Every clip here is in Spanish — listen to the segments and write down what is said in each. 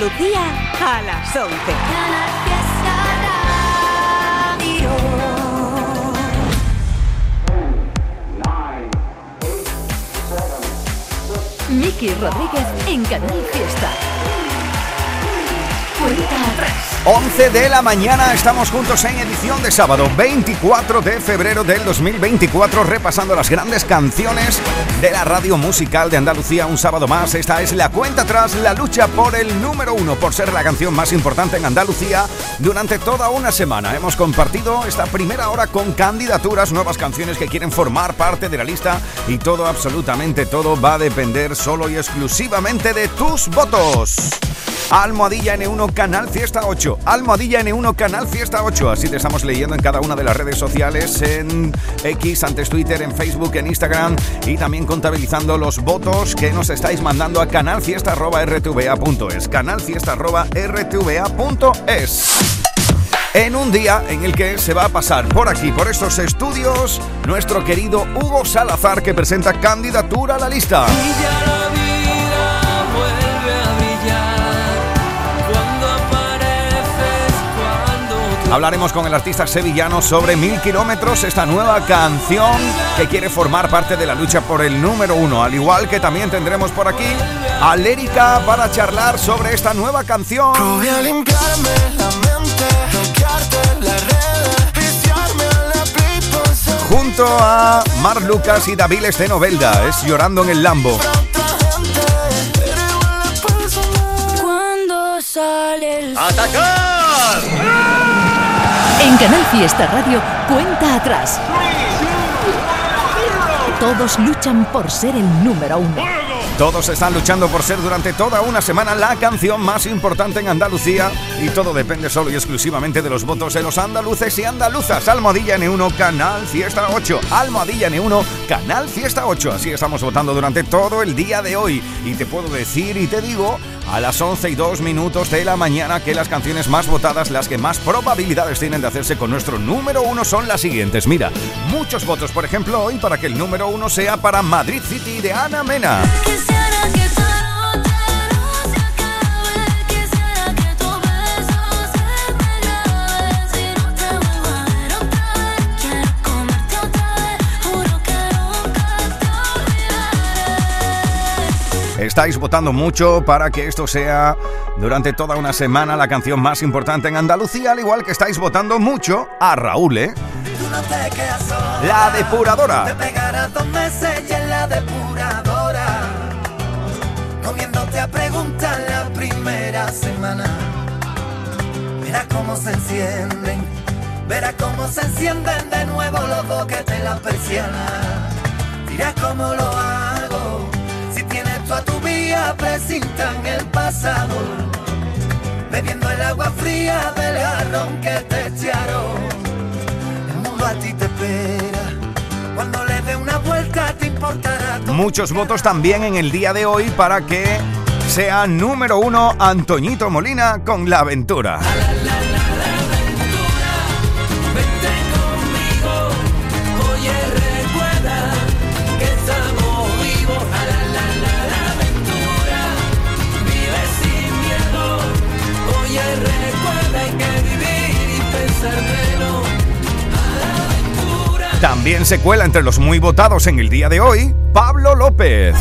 Andalucía a las 11. Miki Rodríguez en Canal Fiesta. Cuenta atrás. 11 de la mañana estamos juntos en edición de sábado 24 de febrero del 2024 repasando las grandes canciones de la radio musical de Andalucía un sábado más. Esta es la cuenta tras la lucha por el número uno, por ser la canción más importante en Andalucía durante toda una semana. Hemos compartido esta primera hora con candidaturas, nuevas canciones que quieren formar parte de la lista y todo, absolutamente todo va a depender solo y exclusivamente de tus votos. Almohadilla N1 Canal Fiesta 8. Almohadilla N1 Canal Fiesta 8. Así te estamos leyendo en cada una de las redes sociales, en X, antes Twitter, en Facebook, en Instagram y también contabilizando los votos que nos estáis mandando a canalfiesta.rtva.es. Canalfiesta.rtva.es. En un día en el que se va a pasar por aquí, por estos estudios, nuestro querido Hugo Salazar que presenta candidatura a la lista. Hablaremos con el artista sevillano sobre Mil Kilómetros, esta nueva canción que quiere formar parte de la lucha por el número uno. Al igual que también tendremos por aquí a Lérica para charlar sobre esta nueva canción. Junto a Mar Lucas y Daviles de Novelda, es Llorando en el Lambo. Cuando sale el ¡Atacar! En Canal Fiesta Radio, cuenta atrás. Todos luchan por ser el número uno. Todos están luchando por ser durante toda una semana la canción más importante en Andalucía y todo depende solo y exclusivamente de los votos de los andaluces y andaluzas. Almohadilla N1, Canal Fiesta 8. Almohadilla N1, Canal Fiesta 8. Así estamos votando durante todo el día de hoy. Y te puedo decir y te digo a las 11 y 2 minutos de la mañana que las canciones más votadas, las que más probabilidades tienen de hacerse con nuestro número uno son las siguientes. Mira, muchos votos, por ejemplo, hoy para que el número uno sea para Madrid City de Ana Mena. Estáis votando mucho para que esto sea durante toda una semana la canción más importante en Andalucía, al igual que estáis votando mucho a Raúl, ¿eh? No te sola. La Te depuradora. pegarás dos meses y en la depuradora. Comiéndote a preguntar la primera semana. Verás cómo se encienden. Verás cómo se encienden de nuevo los dos que te la persiana. Dirás cómo lo hago. Tu vía, presintan el pasado. Bebiendo el agua fría del jarrón que te echaron. El mundo a ti te espera. Cuando le dé una vuelta te importará todo. Muchos votos también en el día de hoy para que sea número uno Antoñito Molina con La Aventura. Se cuela entre los muy votados en el día de hoy Pablo López.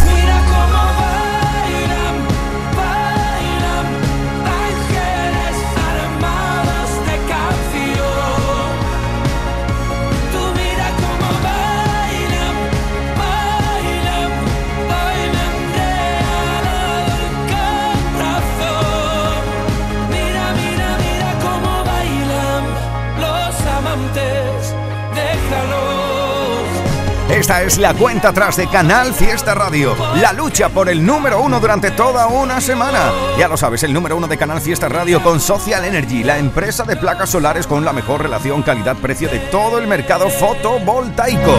Esta es la cuenta atrás de Canal Fiesta Radio. La lucha por el número uno durante toda una semana. Ya lo sabes, el número uno de Canal Fiesta Radio con Social Energy, la empresa de placas solares con la mejor relación calidad-precio de todo el mercado fotovoltaico.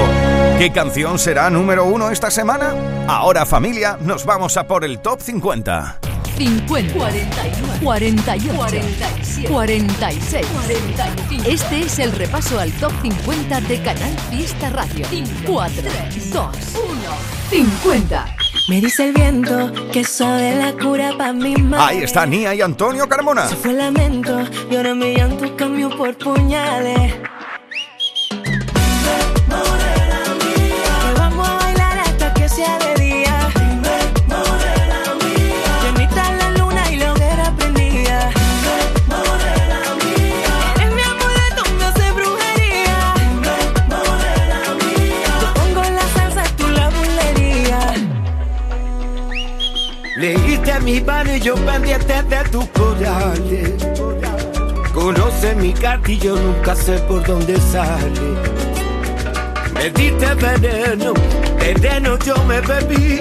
¿Qué canción será número uno esta semana? Ahora familia, nos vamos a por el top 50. 50, 41, 48, 47, 46, 45. Este es el repaso al top 50 de Canal Fiesta Radio. 4, 2, 1, 50. Me dice el viento que sabe la cura para mi mal. Ahí está Nia y Antonio Carmona. Se fue el lamento y ahora mi llanto cambió por puñales. Leíste mi mano y yo pendiente de tus corales. Conoce mi carta y yo nunca sé por dónde sale. Me diste veneno, veneno yo me bebí.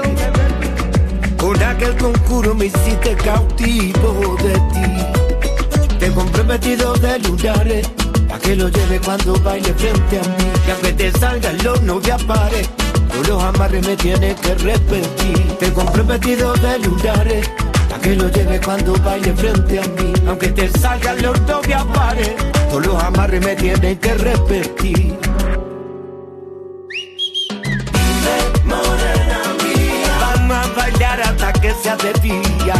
Con aquel conjuro me hiciste cautivo de ti. Te compré vestido de lunares, pa' que lo lleve cuando baile frente a mí. Que aunque te salgan los no te pares, tú los amarres me tienes que repetir. Te compré vestido de lunares, pa' que lo lleve cuando baile frente a mí. Aunque te salgan los no te pares, tú los amarres me tienes que repetir. Vamos a bailar hasta que sea de día.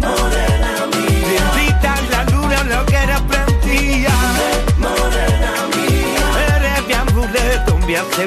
Morena mía. La luna, lo que era prendía. Morena mía. Eres mi amuleto, me hace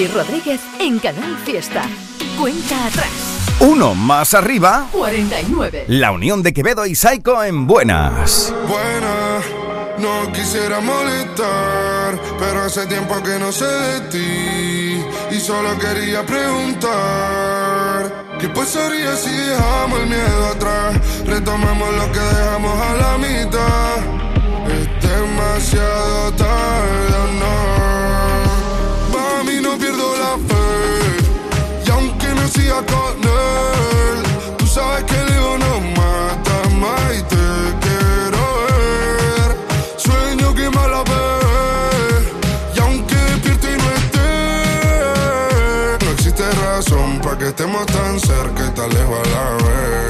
Miki Rodríguez en Canal Fiesta. Cuenta atrás. Uno más arriba. 49. La unión de Quevedo y Saiko en buenas. Buena, no quisiera molestar, pero hace tiempo que no sé de ti y solo quería preguntar. ¿Qué pasaría si dejamos el miedo atrás? Retomamos lo que dejamos a la mitad. Es demasiado tarde, ¿o no. Siga con él, tú sabes que el ego no mata más y te quiero ver. Sueño que me la ve. Y aunque despierto y no esté, no existe razón para que estemos tan cerca y tan lejos a la vez.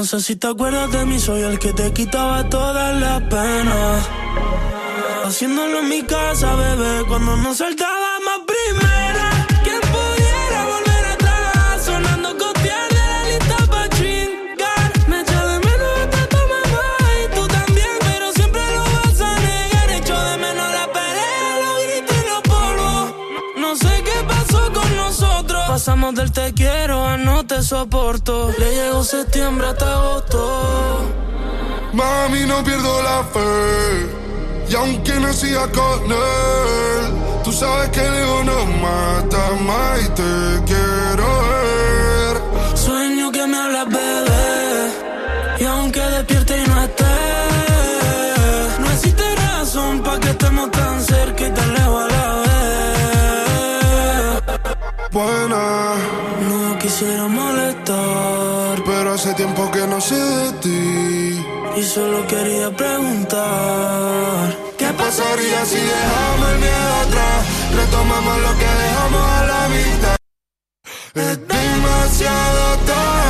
No sé si te acuerdas de mí, soy el que te quitaba todas las penas. Haciéndolo en mi casa, bebé, cuando nos saltábamos primera. ¿Quién pudiera volver atrás? Sonando costear de la lista pa' chingar. Me echa de menos hasta tu mamá y tú también, pero siempre lo vas a negar. Echo de menos la pelea, los gritos y los polvos. No sé qué pasó con nosotros. Pasamos del te quiero a no te soporto. Le llegó septiembre hasta agosto. Mami, no pierdo la fe. Y aunque no siga con él, tú sabes que el ego no mata más y te quiero ver. Sueño que me hablas, bebé. Y aunque despierte y no esté, no existe razón para que estemos tan Buena, No quisiera molestar pero hace tiempo que no sé de ti. y solo quería preguntar. ¿Qué pasaría si dejamos el miedo atrás? Retomamos lo que dejamos a la mitad. Es demasiado tarde.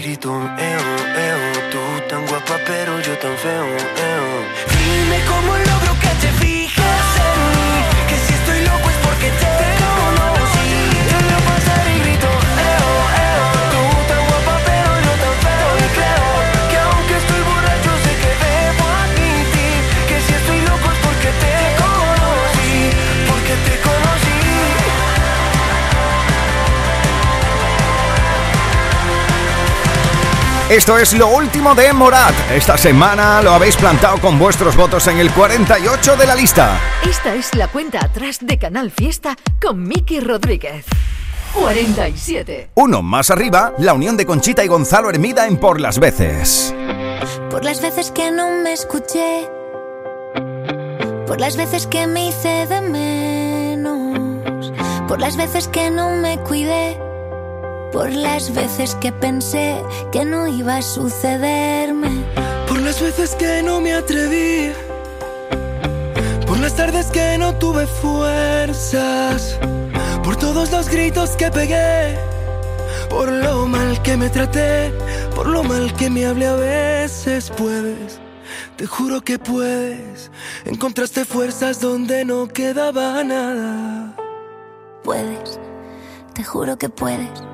Veo Esto es lo último de Morat. Esta semana lo habéis plantado con vuestros votos en el 48 de la lista. Esta es la cuenta atrás de Canal Fiesta con Miki Rodríguez. 47. Uno más arriba, la unión de Conchita y Gonzalo Hermida en Por las Veces. Por las veces que no me escuché, por las veces que me hice de menos, por las veces que no me cuidé, por las veces que pensé que no iba a sucederme. Por las veces que no me atreví, por las tardes que no tuve fuerzas, por todos los gritos que pegué, por lo mal que me traté, por lo mal que me hablé a veces. Puedes, te juro que puedes, encontraste fuerzas donde no quedaba nada. Puedes, te juro que puedes.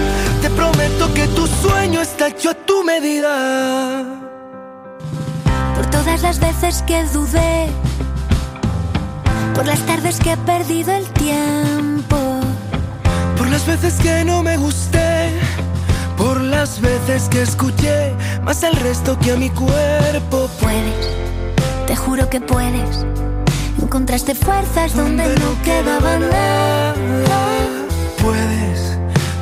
Prometo que tu sueño está hecho a tu medida. Por todas las veces que dudé, por las tardes que he perdido el tiempo. Por las veces que no me gusté, por las veces que escuché más al resto que a mi cuerpo. Puedes, te juro que puedes. Encontraste fuerzas donde no quedaba nada. Puedes,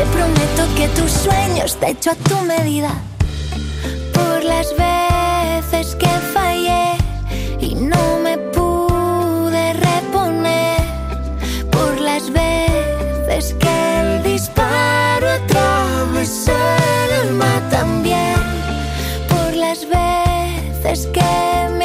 Te prometo que tu sueño está hecho a tu medida. Por las veces que fallé y no me pude reponer. Por las veces que el disparo atravesó el alma también. Por las veces que me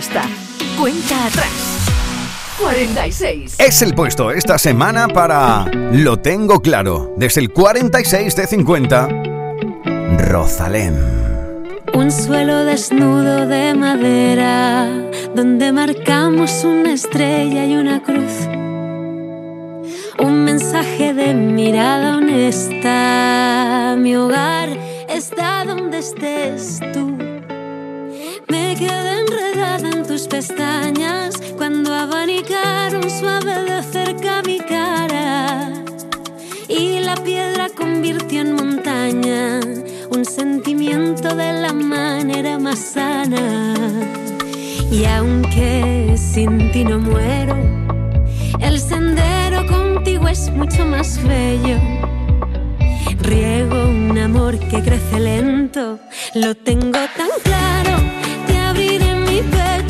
Fiesta. Cuenta atrás. 46. Es el puesto esta semana para Lo tengo claro. Desde el 46 de 50, Rosalén. Un suelo desnudo de madera donde marcamos una estrella y una cruz. Un mensaje de mirada honesta. Mi hogar está donde estés tú. Me quedé en tus pestañas cuando abanicaron suave de cerca mi cara y la piedra convirtió en montaña un sentimiento de la manera más sana. Y aunque sin ti no muero, el sendero contigo es mucho más bello. Riego un amor que crece lento, lo tengo tan claro. Te abriré mi pecho,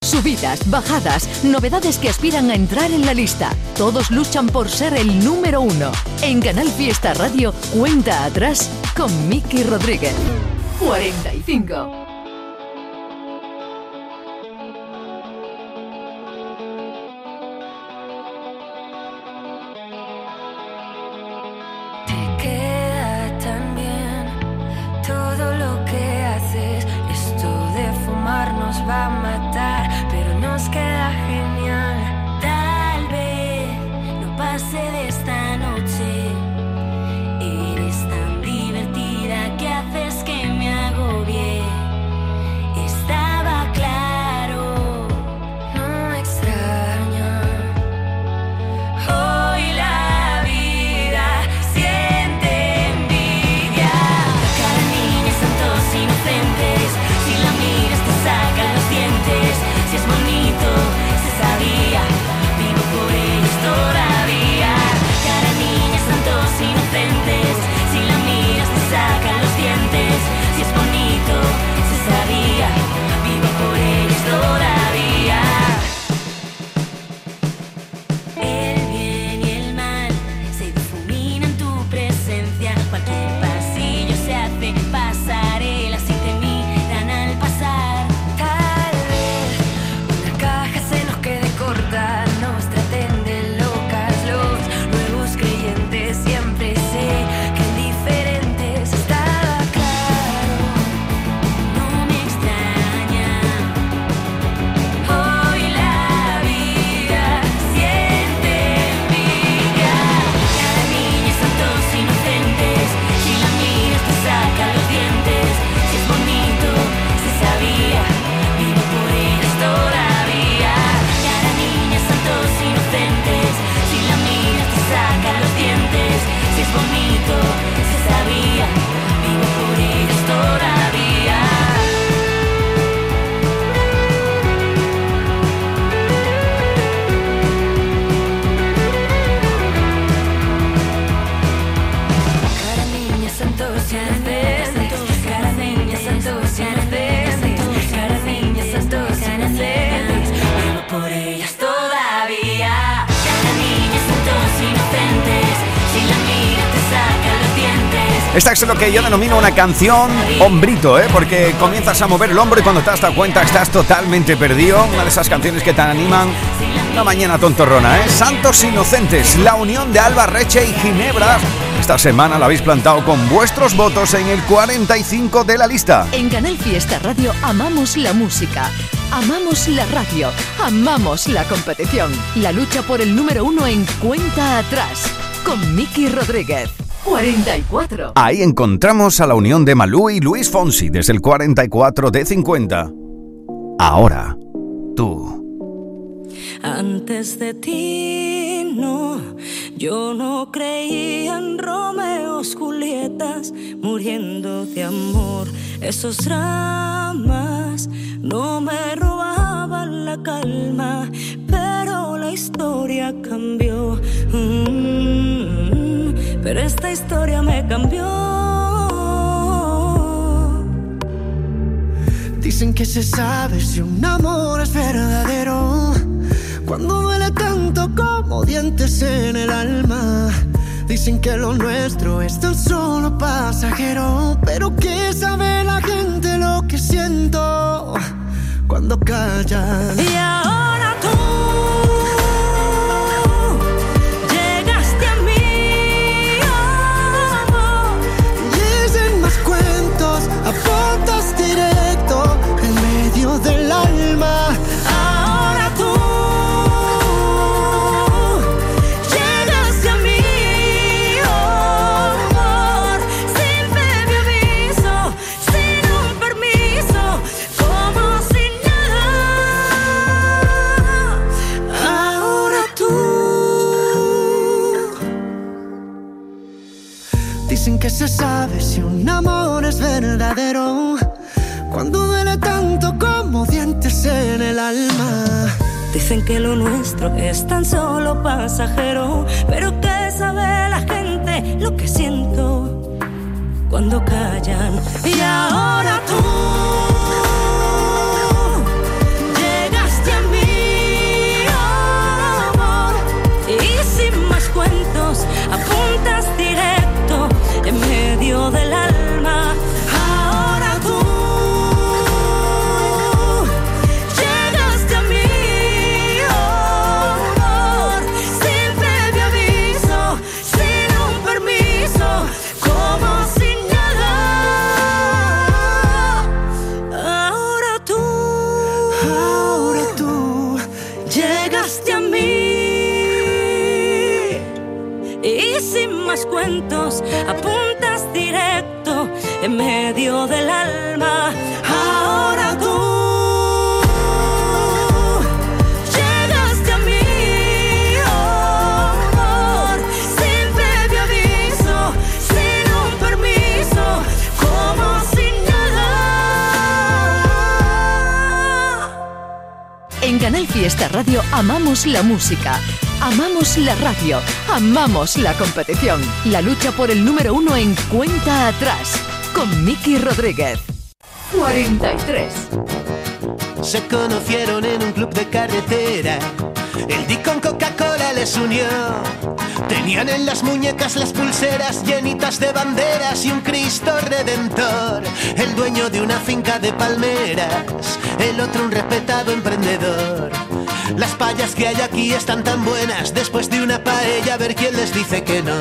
Subidas, bajadas, novedades que aspiran a entrar en la lista. Todos luchan por ser el número uno. En Canal Fiesta Radio, cuenta atrás con Miki Rodríguez. 45. Te queda tan bien todo lo que haces. Esto de fumar nos va pero nos queda que yo denomino una canción hombrito, ¿eh? Porque comienzas a mover el hombro y cuando te das cuenta estás totalmente perdido. Una de esas canciones que te animan una mañana tontorrona, ¿eh? Santos Inocentes, la unión de Alba Reche y Ginebra. Esta semana la habéis plantado con vuestros votos en el 45 de la lista. En Canal Fiesta Radio amamos la música, amamos la radio, amamos la competición. La lucha por el número uno en cuenta atrás con Miki Rodríguez. 44. Ahí encontramos a la unión de Malú y Luis Fonsi desde el 44 de 50. Ahora, tú. Antes de ti, no, yo no creía en Romeos, Julietas, muriendo de amor. Esos dramas no me robaban la calma, pero la historia cambió. Mm, pero esta historia me cambió. Dicen que se sabe si un amor es verdadero cuando duele tanto como dientes en el alma. Dicen que lo nuestro es tan solo pasajero, pero que sabe la gente lo que siento cuando callan. Y en el alma. Dicen que lo nuestro es tan solo pasajero, pero que sabe la gente lo que siento cuando callan. Y ahora tú amamos la radio, amamos la competición. La lucha por el número uno en cuenta atrás con Miki Rodríguez. 43. Se conocieron en un club de carretera. El Dick con Coca-Cola les unió. Tenían en las muñecas las pulseras llenitas de banderas y un Cristo redentor. El dueño de una finca de palmeras, el otro un respetado emprendedor. Las payas que hay aquí están tan buenas, después de una paella a ver quién les dice que no.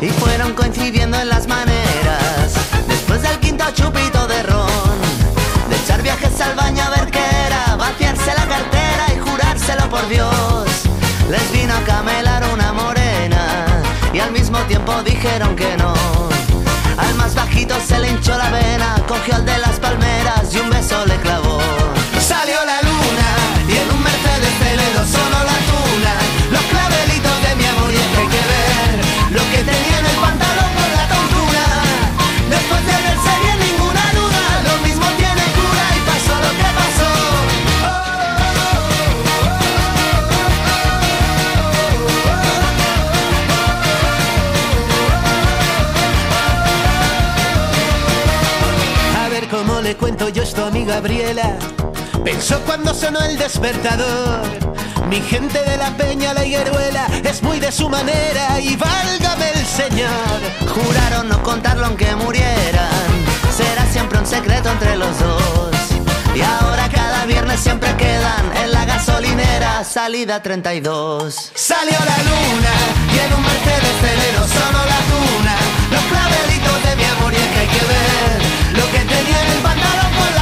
y fueron coincidiendo en las maneras. Después del quinto chupito de ron, de echar viajes al baño a ver qué era, vaciarse la cartera y jurárselo por Dios. Les vino a camelar una morena y al mismo tiempo dijeron que no. Al más bajito se le hinchó la vena, cogió al de las palmeras y un beso le clavó. Sonó la tuna. Los clavelitos de mi amor y es que hay que ver lo que tenía en el pantalón por la tontura. Después de verse bien ninguna duda, lo mismo tiene cura y pasó lo que pasó. A ver cómo le cuento yo esto a mi Gabriela. Pensó cuando sonó el despertador. Mi gente de la peña, la higueruela, es muy de su manera y válgame el Señor. Juraron no contarlo aunque murieran. Será siempre un secreto entre los dos. Y ahora cada viernes siempre quedan en la gasolinera, salida 32. Salió la luna y en un Mercedes Celero sonó la tuna. Los clavelitos de mi amor y es que hay que ver lo que tenía en el pantalón por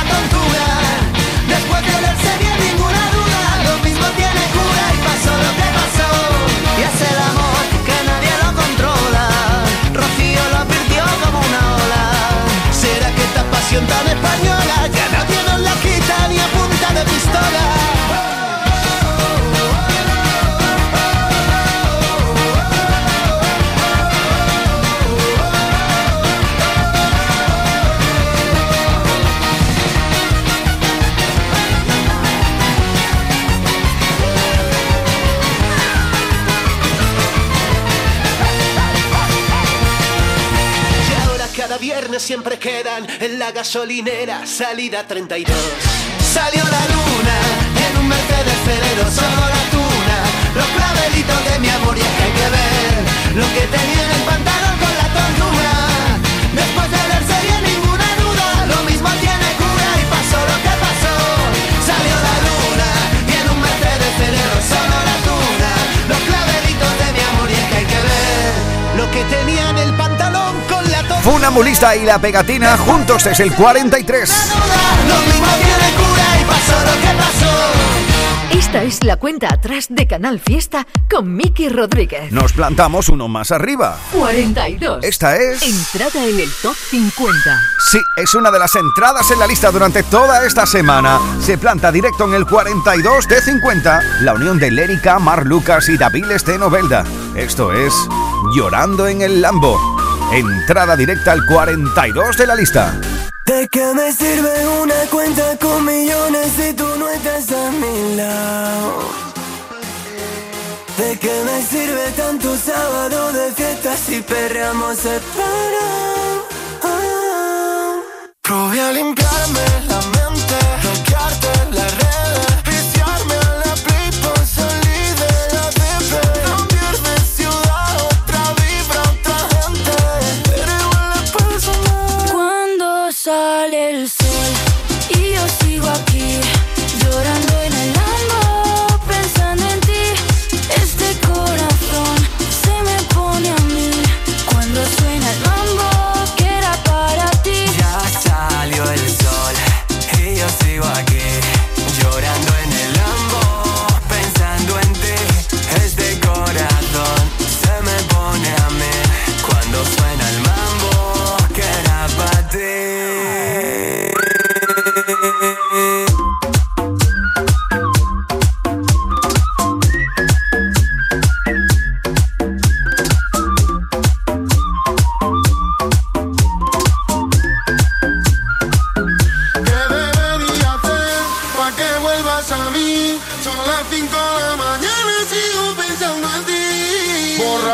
siempre quedan en la gasolinera, salida 32. Salió la luna en un Mercedes Ferrero, solo la tuna, los clavelitos de mi amor y hay que ver lo que tenía en el pantalón la tortura. Funambulista y la pegatina juntos es el 43. Lo mismo tiene cura y pasó lo que pasó. Esta es la cuenta atrás de Canal Fiesta con Miki Rodríguez. Nos plantamos uno más arriba. 42. Esta es... Entrada en el top 50. Sí, es una de las entradas en la lista durante toda esta semana. Se planta directo en el 42 de 50 la unión de Lérica, Mar Lucas y David Novelda. Esto es Llorando en el Lambo. Entrada directa al 42 de la lista. ¿De qué me sirve una cuenta con millones si tú no estás a mi lado? ¿De qué me sirve tanto sábado de fiesta si perreamos separados? Probé a limpiarme la mente,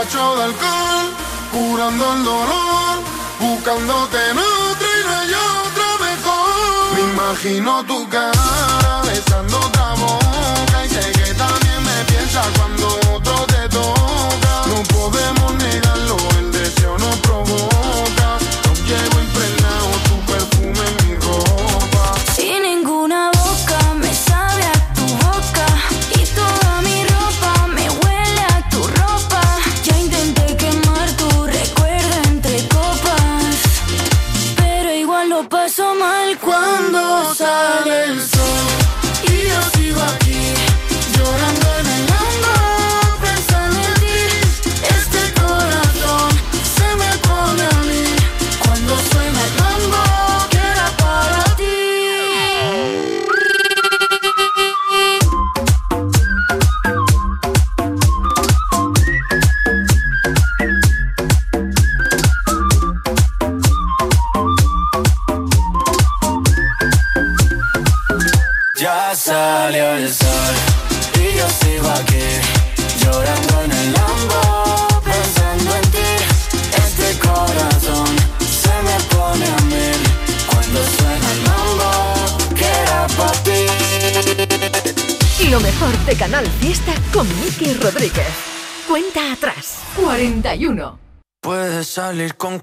Borracho de alcohol, curando el dolor, buscándote en otra y no hay otra mejor. Me imagino tu cara besando otra boca y sé que también me piensas cuando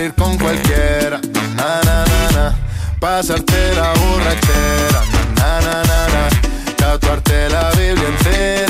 salir con cualquiera. Na, na, na, na. Pasarte la borrachera. Na, na, na, na. Tatuarte la Biblia entera.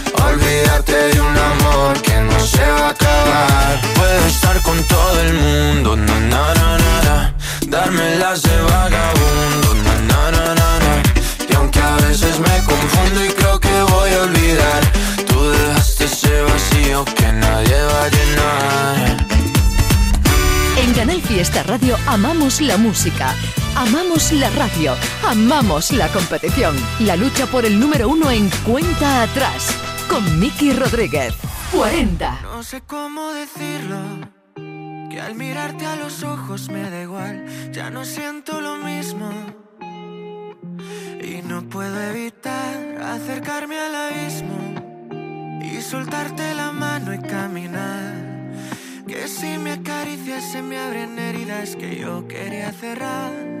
Olvídate de un amor que no se va a acabar. Puedo estar con todo el mundo, na na na na na. Darme las de vagabundo, na na na na na. Y aunque a veces me confundo y creo que voy a olvidar, tú dejaste ese vacío que nadie va a llenar. En Canal Fiesta Radio amamos la música, amamos la radio, amamos la competición. La lucha por el número uno en cuenta atrás. Con Miki Rodríguez. 40. No sé cómo decirlo, que al mirarte a los ojos me da igual, ya no siento lo mismo. Y no puedo evitar acercarme al abismo y soltarte la mano y caminar. Que si me acaricias se me abren heridas que yo quería cerrar.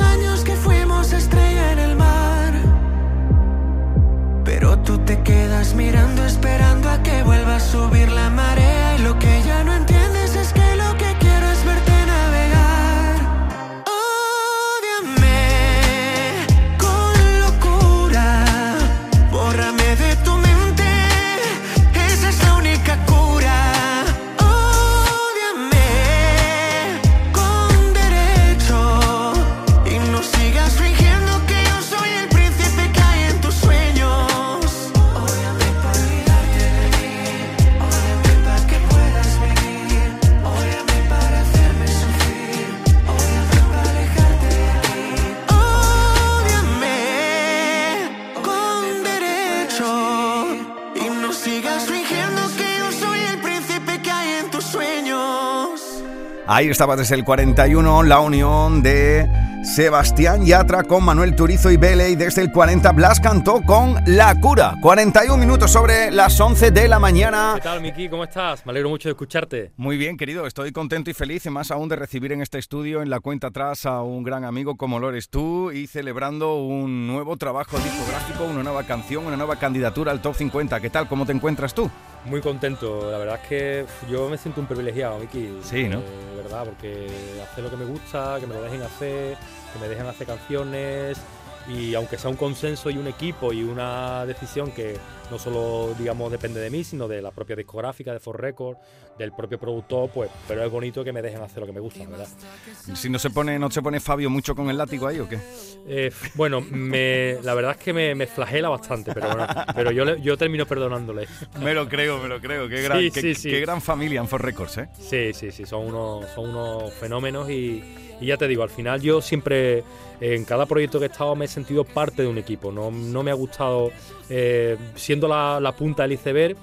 años que fuimos estrella en el mar. Pero tú te quedas mirando, esperando a que vuelva a subir la marea. Y lo que ya no entiendes Ahí estaba desde el 41 la unión de Sebastián Yatra con Manuel Turizo y Bele y desde el 40 Blas cantó con La Cura. 41 minutos sobre las 11 de la mañana. ¿Qué tal, Miki? ¿Cómo estás? Me alegro mucho de escucharte. Muy bien, querido, estoy contento y feliz y más aún de recibir en este estudio en la cuenta atrás a un gran amigo como lo eres tú y celebrando un nuevo trabajo discográfico, una nueva canción, una nueva candidatura al Top 50. ¿Qué tal? ¿Cómo te encuentras tú? Muy contento, la verdad es que yo me siento un privilegiado, Miki. Sí, ¿no? De porque hacer lo que me gusta, que me lo dejen hacer, que me dejen hacer canciones y aunque sea un consenso y un equipo y una decisión que no solo digamos depende de mí, sino de la propia discográfica, de For Record, del propio productor, pues, pero es bonito que me dejen hacer lo que me gusta, ¿verdad? Si no se pone, no se pone Fabio mucho con el látigo ahí o qué? Eh, bueno, me, la verdad es que me, me flagela bastante, pero, bueno, pero yo, yo termino perdonándole. Me lo creo, me lo creo. Qué gran, Sí, qué, sí, sí. qué gran familia en For Records, ¿eh? Sí, sí, sí, son unos, son unos fenómenos y, y ya te digo, al final yo siempre, en cada proyecto que he estado, me he sentido parte de un equipo. No, no me ha gustado, eh, siendo la, punta del iceberg,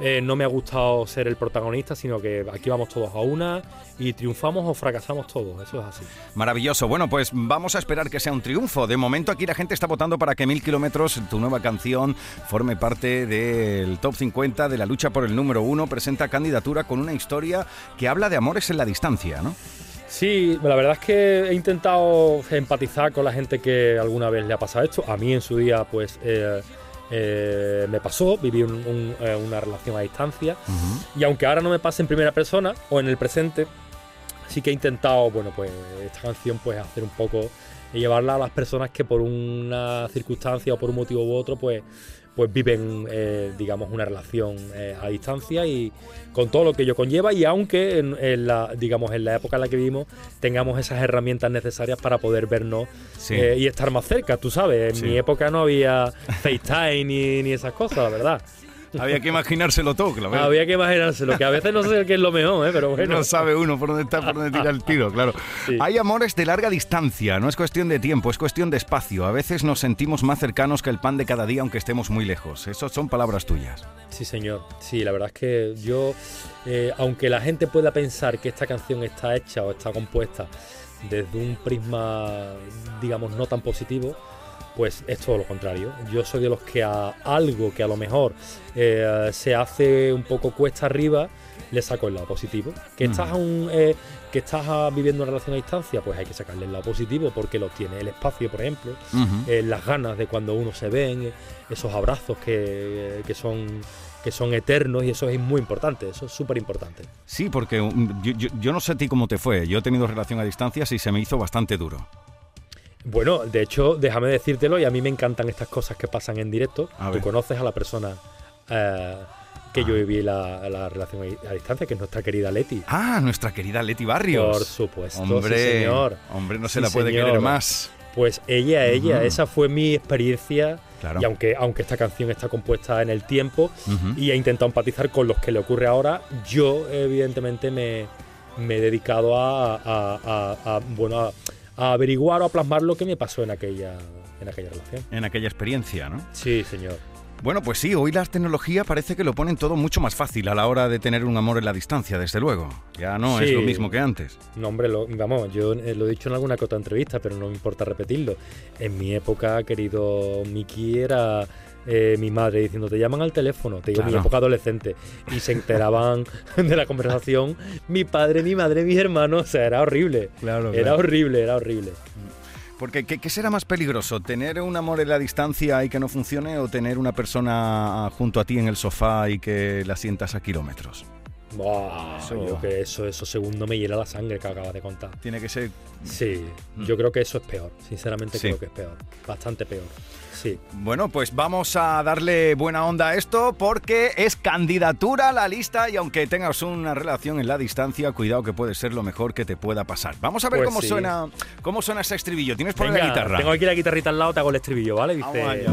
eh, no me ha gustado ser el protagonista, sino que aquí vamos todos a una y triunfamos o fracasamos todos, eso es así. Maravilloso. Bueno, pues vamos a esperar que sea un triunfo. De momento aquí la gente está votando para que Mil Kilómetros, tu nueva canción, forme parte del top 50 de la lucha por el número uno. Presenta candidatura con una historia que habla de amores en la distancia, ¿no? Sí, la verdad es que he intentado empatizar con la gente que alguna vez le ha pasado esto. A mí en su día, pues, eh, eh, me pasó, viví un- un, eh, una relación a distancia. Y aunque ahora no me pase en primera persona o en el presente, sí que he intentado, bueno, pues esta canción, pues hacer un poco y llevarla a las personas que por una circunstancia o por un motivo u otro, pues, pues viven, eh, digamos, una relación eh, a distancia y con todo lo que ello conlleva. Y aunque, en, en la, digamos, en la época en la que vivimos, tengamos esas herramientas necesarias para poder vernos Sí. eh, y estar más cerca, tú sabes. En Sí. mi época no había FaceTime ni, ni esas cosas, la verdad. Había que imaginárselo todo, claro. Había que imaginárselo, que a veces no sé qué es lo mejor, ¿eh? pero bueno. No sabe uno por dónde está, por dónde tira el tiro, claro. Hay amores de larga distancia, no es cuestión de tiempo, es cuestión de espacio. A veces nos sentimos más cercanos que el pan de cada día, aunque estemos muy lejos. Esas son palabras tuyas. Sí, señor. Sí, la verdad es que yo, eh, aunque la gente pueda pensar que esta canción está hecha o está compuesta desde un prisma, digamos, no tan positivo, pues es todo lo contrario. Yo soy de los que a algo que a lo mejor eh, se hace un poco cuesta arriba, le saco el lado positivo. Que estás, a un, eh, que estás viviendo una relación a distancia, pues hay que sacarle el lado positivo porque lo tiene el espacio, por ejemplo, eh, las ganas de cuando uno se ven, esos abrazos que, que son que son eternos y eso es muy importante, eso es súper importante. Sí, porque yo, yo- yo no sé a ti cómo te fue. Yo he tenido relación a distancia y se me hizo bastante duro. Bueno, de hecho, déjame decírtelo, y a mí me encantan estas cosas que pasan en directo. A Tú ver. conoces a la persona eh, que yo viví la, la relación a distancia, que es nuestra querida Leti. Ah, nuestra querida Leti Barrios. Por supuesto, Hombre, sí, señor. hombre, no se Sí, la puede señor. querer más. Pues ella, ella, esa fue mi experiencia. Claro. Y aunque, aunque esta canción está compuesta en el tiempo y he intentado empatizar con los que le ocurre ahora, yo evidentemente me, me he dedicado a, a- a- a, bueno, a, averiguar o a plasmar lo que me pasó en aquella, en aquella relación. En aquella experiencia, ¿no? Sí, señor. Bueno, pues sí, hoy la tecnología parece que lo ponen todo mucho más fácil a la hora de tener un amor en la distancia, desde luego. Ya no es lo mismo que antes. No, hombre, lo- vamos, yo eh, lo he dicho en alguna que otra entrevista, pero no me importa repetirlo. En mi época, querido Miki, era eh, mi madre diciendo, te llaman al teléfono, te digo, mi época adolescente, y se enteraban de la conversación mi padre, mi madre, mis hermanos, o sea, era horrible. Claro, Era claro. horrible, era horrible. Porque, ¿qué, qué será más peligroso? ¿Tener un amor en la distancia y que no funcione o tener una persona junto a ti en el sofá y que la sientas a kilómetros? Buah, Eso- yo que eso, eso segundo me hiela la sangre que acabas de contar. Tiene que ser... Sí, yo creo que eso es peor, sinceramente Sí. creo que es peor, bastante peor. Sí. Bueno, pues vamos a darle buena onda a esto porque es candidatura a la lista y aunque tengas una relación en la distancia, cuidado que puede ser lo mejor que te pueda pasar. Vamos a ver Pues cómo sí. suena cómo suena ese estribillo. ¿Tienes por ahí la Venga, guitarra? Tengo aquí la guitarrita al lado, te hago el estribillo, ¿vale? Dice, Vamos allá,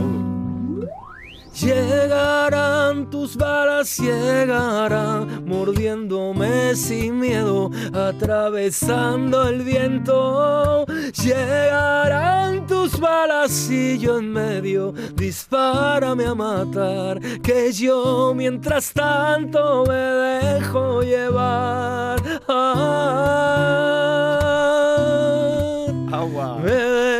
Llegarán tus balas, llegarán mordiéndome sin miedo, atravesando el viento. Llegarán tus balas y yo en medio, dispárame a matar, que yo mientras tanto me dejo llevar. Ah, me dejo.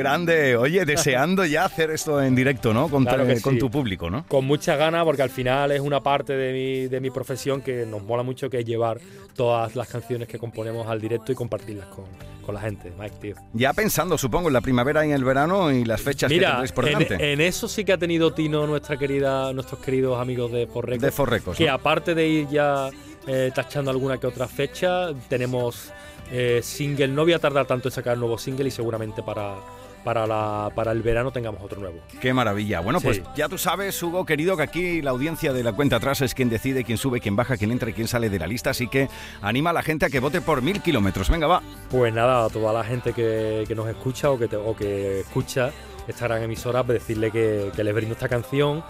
Grande, oye, deseando ya hacer esto en directo, ¿no? Con, Claro tu- que con sí. tu público, ¿no? Con muchas ganas, porque al final es una parte de mi, de mi profesión que nos mola mucho, que es llevar todas las canciones que componemos al directo y compartirlas con, con la gente. Mike, tío. Ya pensando, supongo, en la primavera y en el verano y las fechas que Mira, tendréis por delante. en, en eso sí que ha tenido Tino, nuestra querida, nuestros queridos amigos de Forrecos. De Forrecos, Que ¿no? aparte de ir ya eh, tachando alguna que otra fecha, tenemos eh, single. No voy a tardar tanto en sacar nuevo single y seguramente para, para, la, para el verano tengamos otro nuevo. Qué maravilla. Bueno, pues ya tú sabes, Hugo, querido, que aquí la audiencia de la cuenta atrás es quien decide, quién sube, quién baja, quién entra y quién sale de la lista. Así que anima a la gente a que vote por mil kilómetros. Venga, va. Pues nada, a toda la gente que, que nos escucha o que, te- o que escucha esta gran emisora, pues decirle que, que les brindo esta canción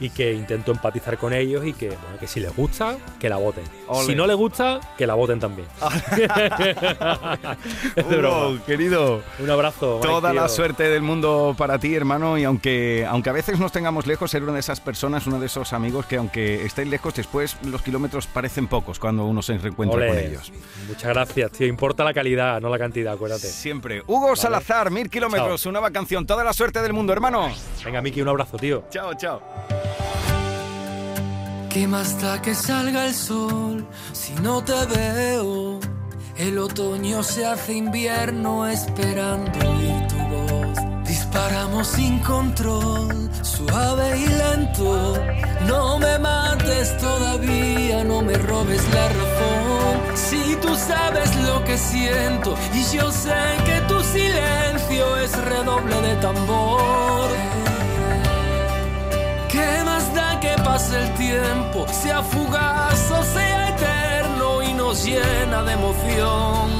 y que intento empatizar con ellos y que, bueno, que si les gusta, que la voten. Ole. Si no les gusta, que la voten también. Es de broma. Hugo, querido. Un abrazo. Mike, Toda la suerte del mundo para ti, hermano. Y aunque, aunque a veces nos tengamos lejos, ser una de esas personas, uno de esos amigos que aunque estéis lejos, después los kilómetros parecen pocos cuando uno se reencuentra Ole. con ellos. Muchas gracias, tío. Importa la calidad, no la cantidad, acuérdate. Siempre. Hugo Salazar, mil kilómetros, Chao. una nueva canción. Toda la suerte del mundo, hermano. Venga, Miki, un abrazo, tío. Chao, chao. ¿Qué más da que salga el sol si no te veo? El otoño se hace invierno esperando oír tu voz. Disparamos sin control, suave y lento. No me mates todavía, no me robes la razón. Si tú sabes lo que siento y yo sé que tu silencio es redoble de tambor. ¿Qué más da que pase el tiempo, sea fugaz o sea eterno y nos llena de emoción?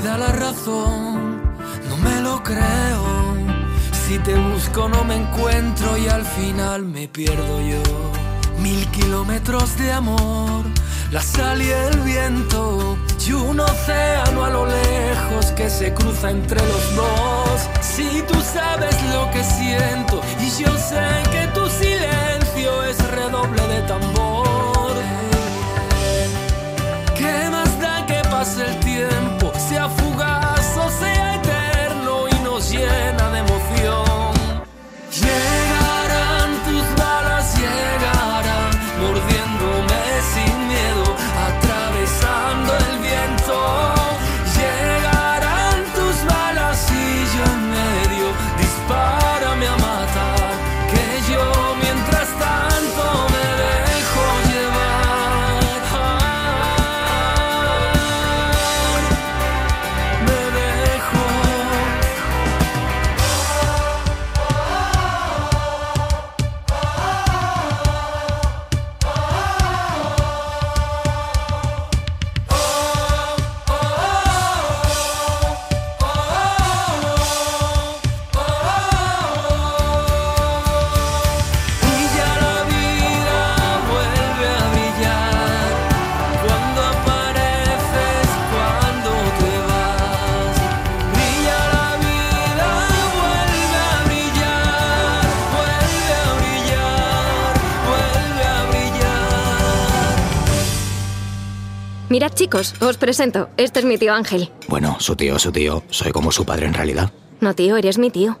Suicida la razón, no me lo creo. Si te busco no me encuentro y al final me pierdo yo. Mil kilómetros de amor, la sal y el viento y un océano a lo lejos que se cruza entre los dos. Si tú sabes lo que siento y yo sé que tu silencio es redoble de tambor. Mirad chicos, os presento. Este es mi tío Ángel. Bueno, su tío, su tío. Soy como su padre en realidad. No tío, eres mi tío.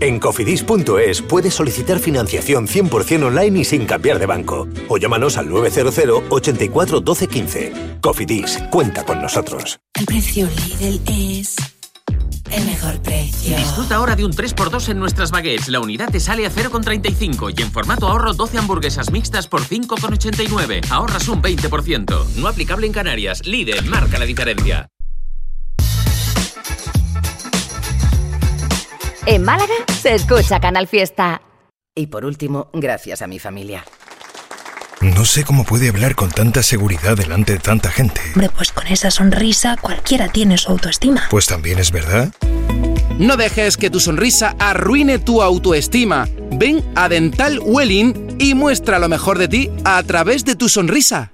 En cofidis.es puedes solicitar financiación 100% online y sin cambiar de banco. O llámanos al 900 84 12 15. Cofidis, cuenta con nosotros. El precio Lidl es el mejor precio. Disfruta ahora de un 3x2 en nuestras baguettes. La unidad te sale a 0,35 y en formato ahorro 12 hamburguesas mixtas por 5,89. Ahorras un 20%. No aplicable en Canarias. Lidl marca la diferencia. En Málaga se escucha Canal Fiesta. Y por último, gracias a mi familia. No sé cómo puede hablar con tanta seguridad delante de tanta gente. Hombre, pues con esa sonrisa cualquiera tiene su autoestima. Pues también es verdad. No dejes que tu sonrisa arruine tu autoestima. Ven a Dental Welling y muestra lo mejor de ti a través de tu sonrisa.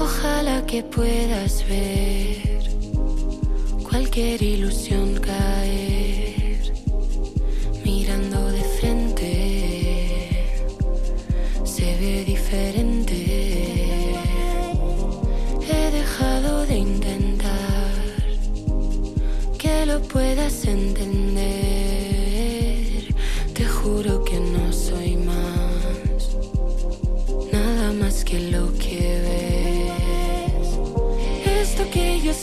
Ojalá que puedas ver cualquier ilusión caer mirando de frente. Se ve diferente. He dejado de intentar que lo puedas entender.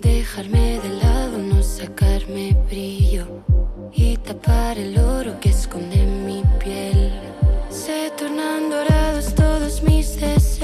Dejarme de lado, no sacarme brillo y tapar el oro que esconde mi piel. Se tornan dorados todos mis deseos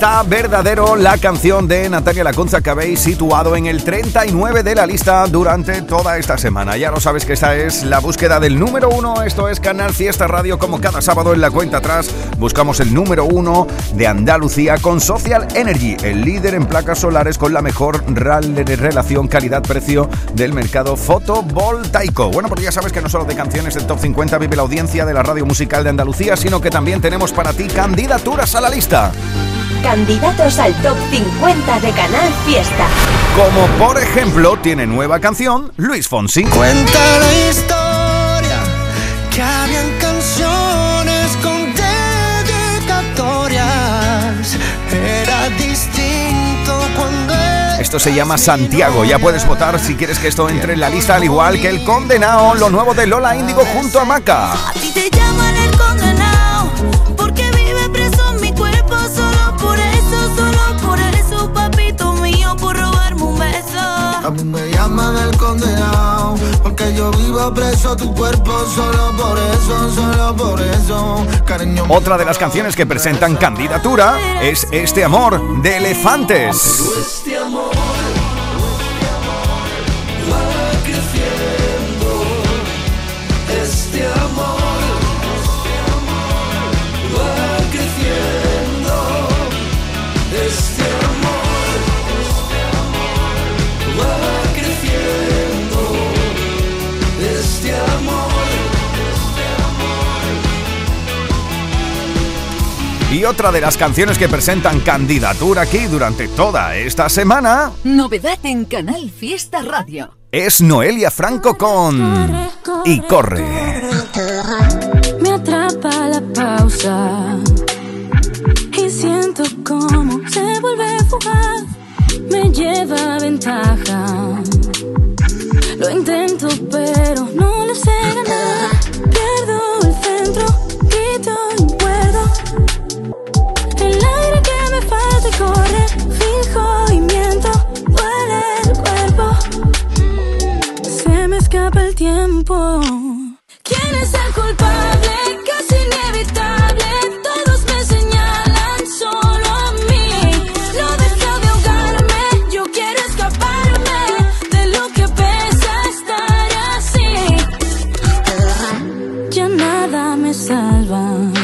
está, verdadero, la canción de Natalia Lacunza que habéis situado en el 39 de la lista durante toda esta semana. Ya lo sabes que esta es la búsqueda del número uno. Esto es Canal Fiesta Radio, como cada sábado en la cuenta atrás. Buscamos el número uno de Andalucía con Social Energy, el líder en placas solares con la mejor relación calidad-precio del mercado fotovoltaico. Bueno, porque ya sabes que no solo de canciones del Top 50 vive la audiencia de la radio musical de Andalucía, sino que también tenemos para ti candidaturas a la lista. Candidatos al top 50 de Canal Fiesta. Como por ejemplo, tiene nueva canción Luis Fonsi. Cuenta la historia que habían canciones con dedicatorias. Era distinto cuando Esto se llama Santiago. Ya puedes votar si quieres que esto entre en la lista, al igual que el condenado, lo nuevo de Lola Índigo junto a Maca. A ti te llaman el condenado A mí me llaman el condenado porque yo vivo preso tu cuerpo solo por eso, solo por eso. Cariño Otra de las canciones que presentan candidatura es Este Amor de Elefantes. Este amor Y otra de las canciones que presentan candidatura aquí durante toda esta semana Novedad en Canal Fiesta Radio. es Noelia Franco con Y corre. Me atrapa la pausa y siento como se vuelve fugaz. Me lleva ventaja. Lo intento, pero no lo sé ganar. ¿Quién es el culpable? Casi inevitable. Todos me señalan solo a mí. No dejo de ahogarme. Yo quiero escaparme de lo que pesa estar así. Ya nada me salva.